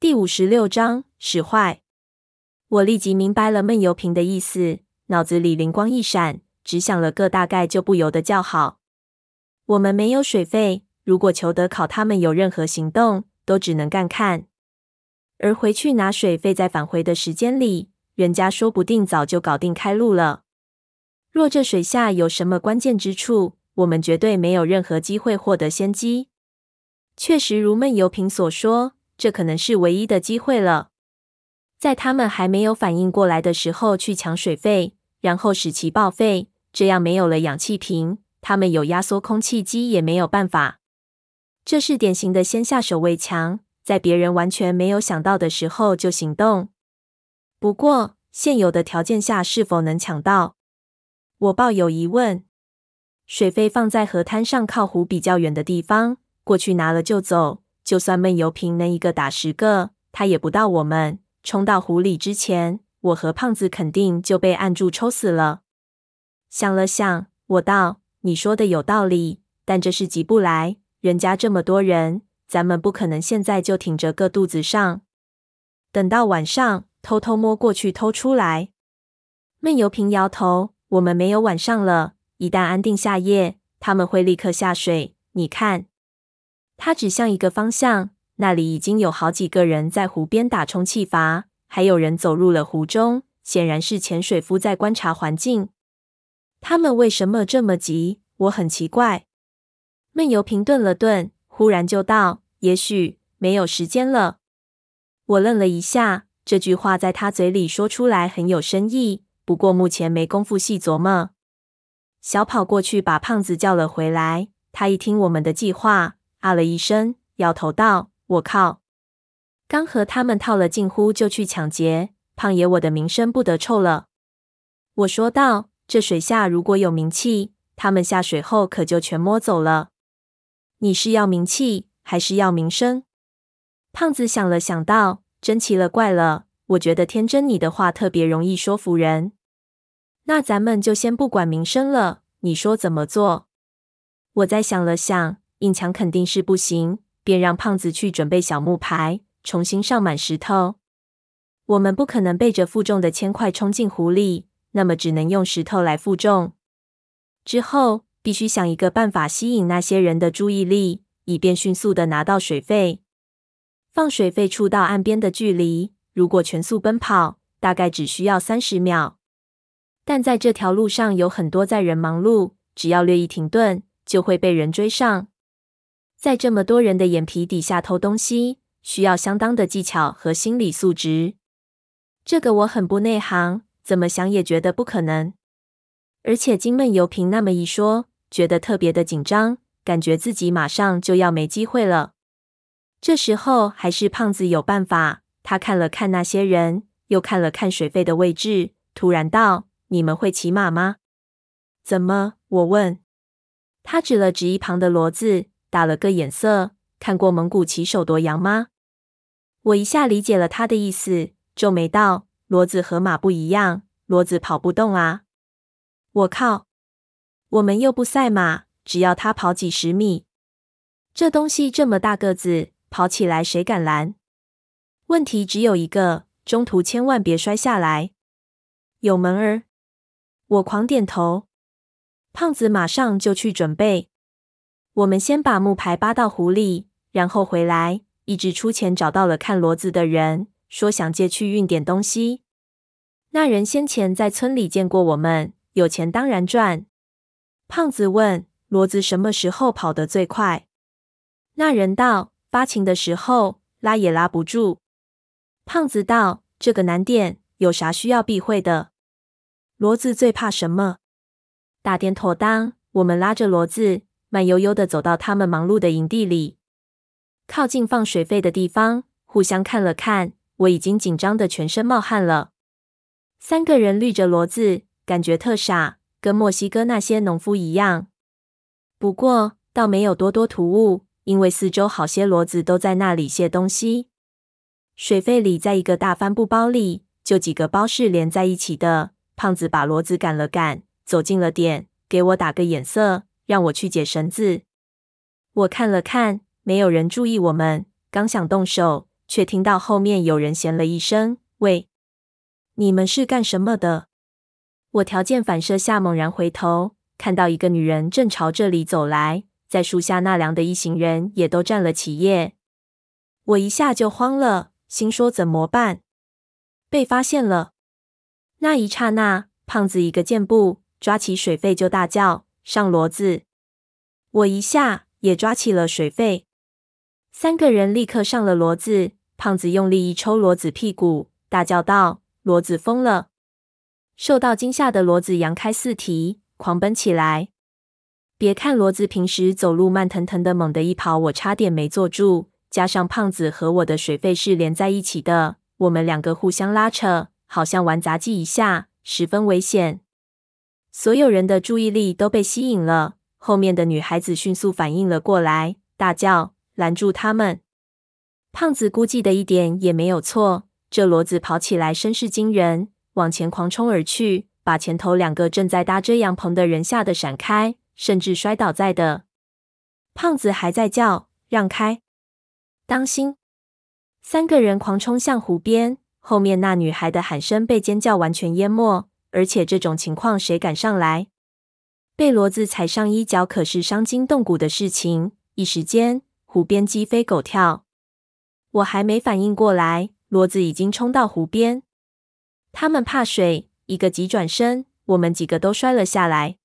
第五十六章使坏。我立即明白了闷油瓶的意思，脑子里灵光一闪，只想了个大概，就不由得叫好。我们没有水费，如果裘德考他们有任何行动，都只能干看。而回去拿水费，在返回的时间里，人家说不定早就搞定开路了。若这水下有什么关键之处，我们绝对没有任何机会获得先机。确实如闷油瓶所说。这可能是唯一的机会了，在他们还没有反应过来的时候去抢水肺，然后使其报废，这样没有了氧气瓶，他们有压缩空气机也没有办法。这是典型的先下手为强，在别人完全没有想到的时候就行动。不过，现有的条件下是否能抢到？我抱有疑问。水费放在河滩上靠湖比较远的地方，过去拿了就走。就算闷油瓶能一个打十个，他也不到我们冲到湖里之前，我和胖子肯定就被按住抽死了。想了想，我道：“你说的有道理，但这事急不来。人家这么多人，咱们不可能现在就挺着个肚子上，等到晚上偷偷摸过去偷出来。”闷油瓶摇头：“我们没有晚上了，一旦安定下夜，他们会立刻下水。你看。”他指向一个方向，那里已经有好几个人在湖边打充气阀，还有人走入了湖中，显然是潜水夫在观察环境。他们为什么这么急？我很奇怪。闷油瓶顿了顿，忽然就道：“也许没有时间了。”我愣了一下，这句话在他嘴里说出来很有深意，不过目前没工夫细琢磨。小跑过去把胖子叫了回来，他一听我们的计划。啊了一声，摇头道：“我靠！刚和他们套了近乎，就去抢劫，胖爷我的名声不得臭了。”我说道：“这水下如果有名气，他们下水后可就全摸走了。你是要名气，还是要名声？”胖子想了想道：“真奇了怪了，我觉得天真你的话特别容易说服人。那咱们就先不管名声了，你说怎么做？”我再想了想。硬抢肯定是不行，便让胖子去准备小木牌，重新上满石头。我们不可能背着负重的铅块冲进湖里，那么只能用石头来负重。之后必须想一个办法吸引那些人的注意力，以便迅速的拿到水费。放水费处到岸边的距离，如果全速奔跑，大概只需要三十秒。但在这条路上有很多载人忙碌，只要略一停顿，就会被人追上。在这么多人的眼皮底下偷东西，需要相当的技巧和心理素质。这个我很不内行，怎么想也觉得不可能。而且金闷油瓶那么一说，觉得特别的紧张，感觉自己马上就要没机会了。这时候还是胖子有办法，他看了看那些人，又看了看水费的位置，突然道：“你们会骑马吗？”“怎么？”我问。他指了指一旁的骡子。打了个眼色，看过蒙古骑手夺羊吗？我一下理解了他的意思，皱眉道：“骡子和马不一样，骡子跑不动啊。”我靠！我们又不赛马，只要他跑几十米，这东西这么大个子，跑起来谁敢拦？问题只有一个，中途千万别摔下来。有门儿！我狂点头。胖子马上就去准备。我们先把木牌扒到湖里，然后回来。一直出钱找到了看骡子的人，说想借去运点东西。那人先前在村里见过我们，有钱当然赚。胖子问：“骡子什么时候跑得最快？”那人道：“发情的时候，拉也拉不住。”胖子道：“这个难点，有啥需要避讳的？骡子最怕什么？”打点妥当，我们拉着骡子。慢悠悠地走到他们忙碌的营地里，靠近放水费的地方，互相看了看。我已经紧张得全身冒汗了。三个人绿着骡子，感觉特傻，跟墨西哥那些农夫一样。不过倒没有多多突兀，因为四周好些骡子都在那里卸东西。水费里在一个大帆布包里，就几个包是连在一起的。胖子把骡子赶了赶，走近了点，给我打个眼色。让我去解绳子。我看了看，没有人注意我们。刚想动手，却听到后面有人衔了一声：“喂，你们是干什么的？”我条件反射下猛然回头，看到一个女人正朝这里走来，在树下纳凉的一行人也都站了起夜。我一下就慌了，心说怎么办？被发现了！那一刹那，胖子一个箭步抓起水费就大叫：“上骡子！”我一下也抓起了水肺，三个人立刻上了骡子。胖子用力一抽骡子屁股，大叫道：“骡子疯了！”受到惊吓的骡子扬开四蹄，狂奔起来。别看骡子平时走路慢腾腾的，猛地一跑，我差点没坐住。加上胖子和我的水肺是连在一起的，我们两个互相拉扯，好像玩杂技一下，十分危险。所有人的注意力都被吸引了。后面的女孩子迅速反应了过来，大叫：“拦住他们！”胖子估计的一点也没有错，这骡子跑起来声势惊人。往前狂冲而去，把前头两个正在搭遮阳棚的人吓得闪开，甚至摔倒在地。胖子还在叫：“让开，当心！”三个人狂冲向湖边，后面那女孩的喊声被尖叫完全淹没。而且这种情况，谁敢上来？被骡子踩上一脚，可是伤筋动骨的事情。一时间，湖边鸡飞狗跳。我还没反应过来，骡子已经冲到湖边。他们怕水，一个急转身，我们几个都摔了下来。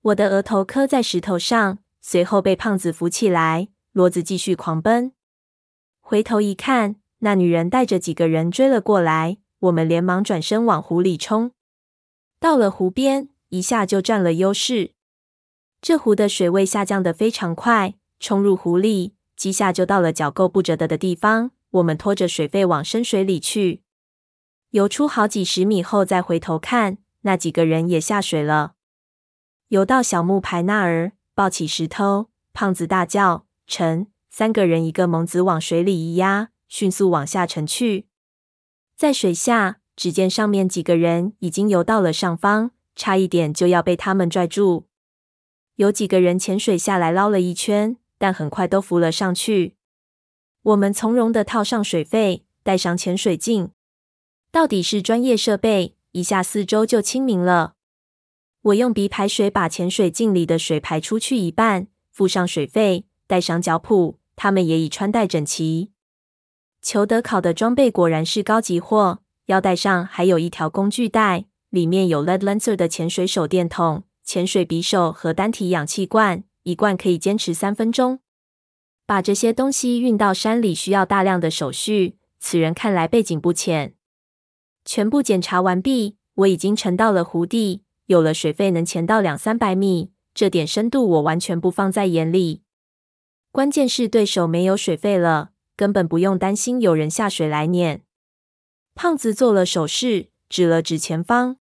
我的额头磕在石头上，随后被胖子扶起来。骡子继续狂奔，回头一看，那女人带着几个人追了过来。我们连忙转身往湖里冲。到了湖边，一下就占了优势。这湖的水位下降得非常快，冲入湖里，几下就到了脚够不着的地方。我们拖着水费往深水里去。游出好几十米后，再回头看，那几个人也下水了。游到小木牌那儿，抱起石头，胖子大叫：“沉！”三个人一个猛子往水里一压，迅速往下沉去。在水下，只见上面几个人已经游到了上方，差一点就要被他们拽住。有几个人潜水下来捞了一圈，但很快都浮了上去。我们从容的套上水肺，戴上潜水镜。到底是专业设备，一下四周就清明了。我用鼻排水把潜水镜里的水排出去一半，附上水肺，带上脚蹼，他们也已穿戴整齐。裘德考的装备果然是高级货，腰带上还有一条工具袋，里面有 Lead Lancer 的潜水手电筒、潜水匕首和单体氧气罐，一罐可以坚持三分钟。把这些东西运到山里需要大量的手续，此人看来背景不浅。全部检查完毕，我已经沉到了湖底，有了水肺能潜到两三百米，这点深度我完全不放在眼里。关键是对手没有水费了，根本不用担心有人下水来撵。胖子做了手势，指了指前方，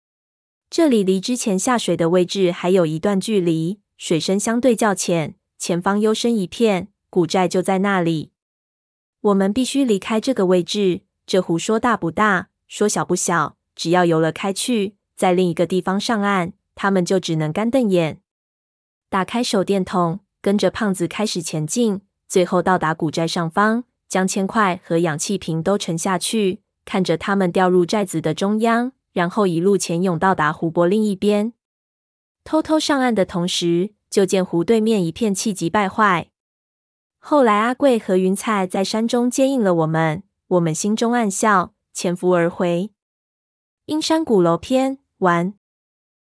这里离之前下水的位置还有一段距离，水深相对较浅，前方幽深一片，古寨就在那里。我们必须离开这个位置。这湖说大不大？说小不小，只要游了开去，在另一个地方上岸，他们就只能干瞪眼。打开手电筒，跟着胖子开始前进，最后到达古寨上方，将铅块和氧气瓶都沉下去，看着他们掉入寨子的中央，然后一路潜泳到达湖泊另一边。偷偷上岸的同时，就见湖对面一片气急败坏。后来阿贵和云彩在山中接应了我们，我们心中暗笑。潜伏而回，阴山鼓楼篇完。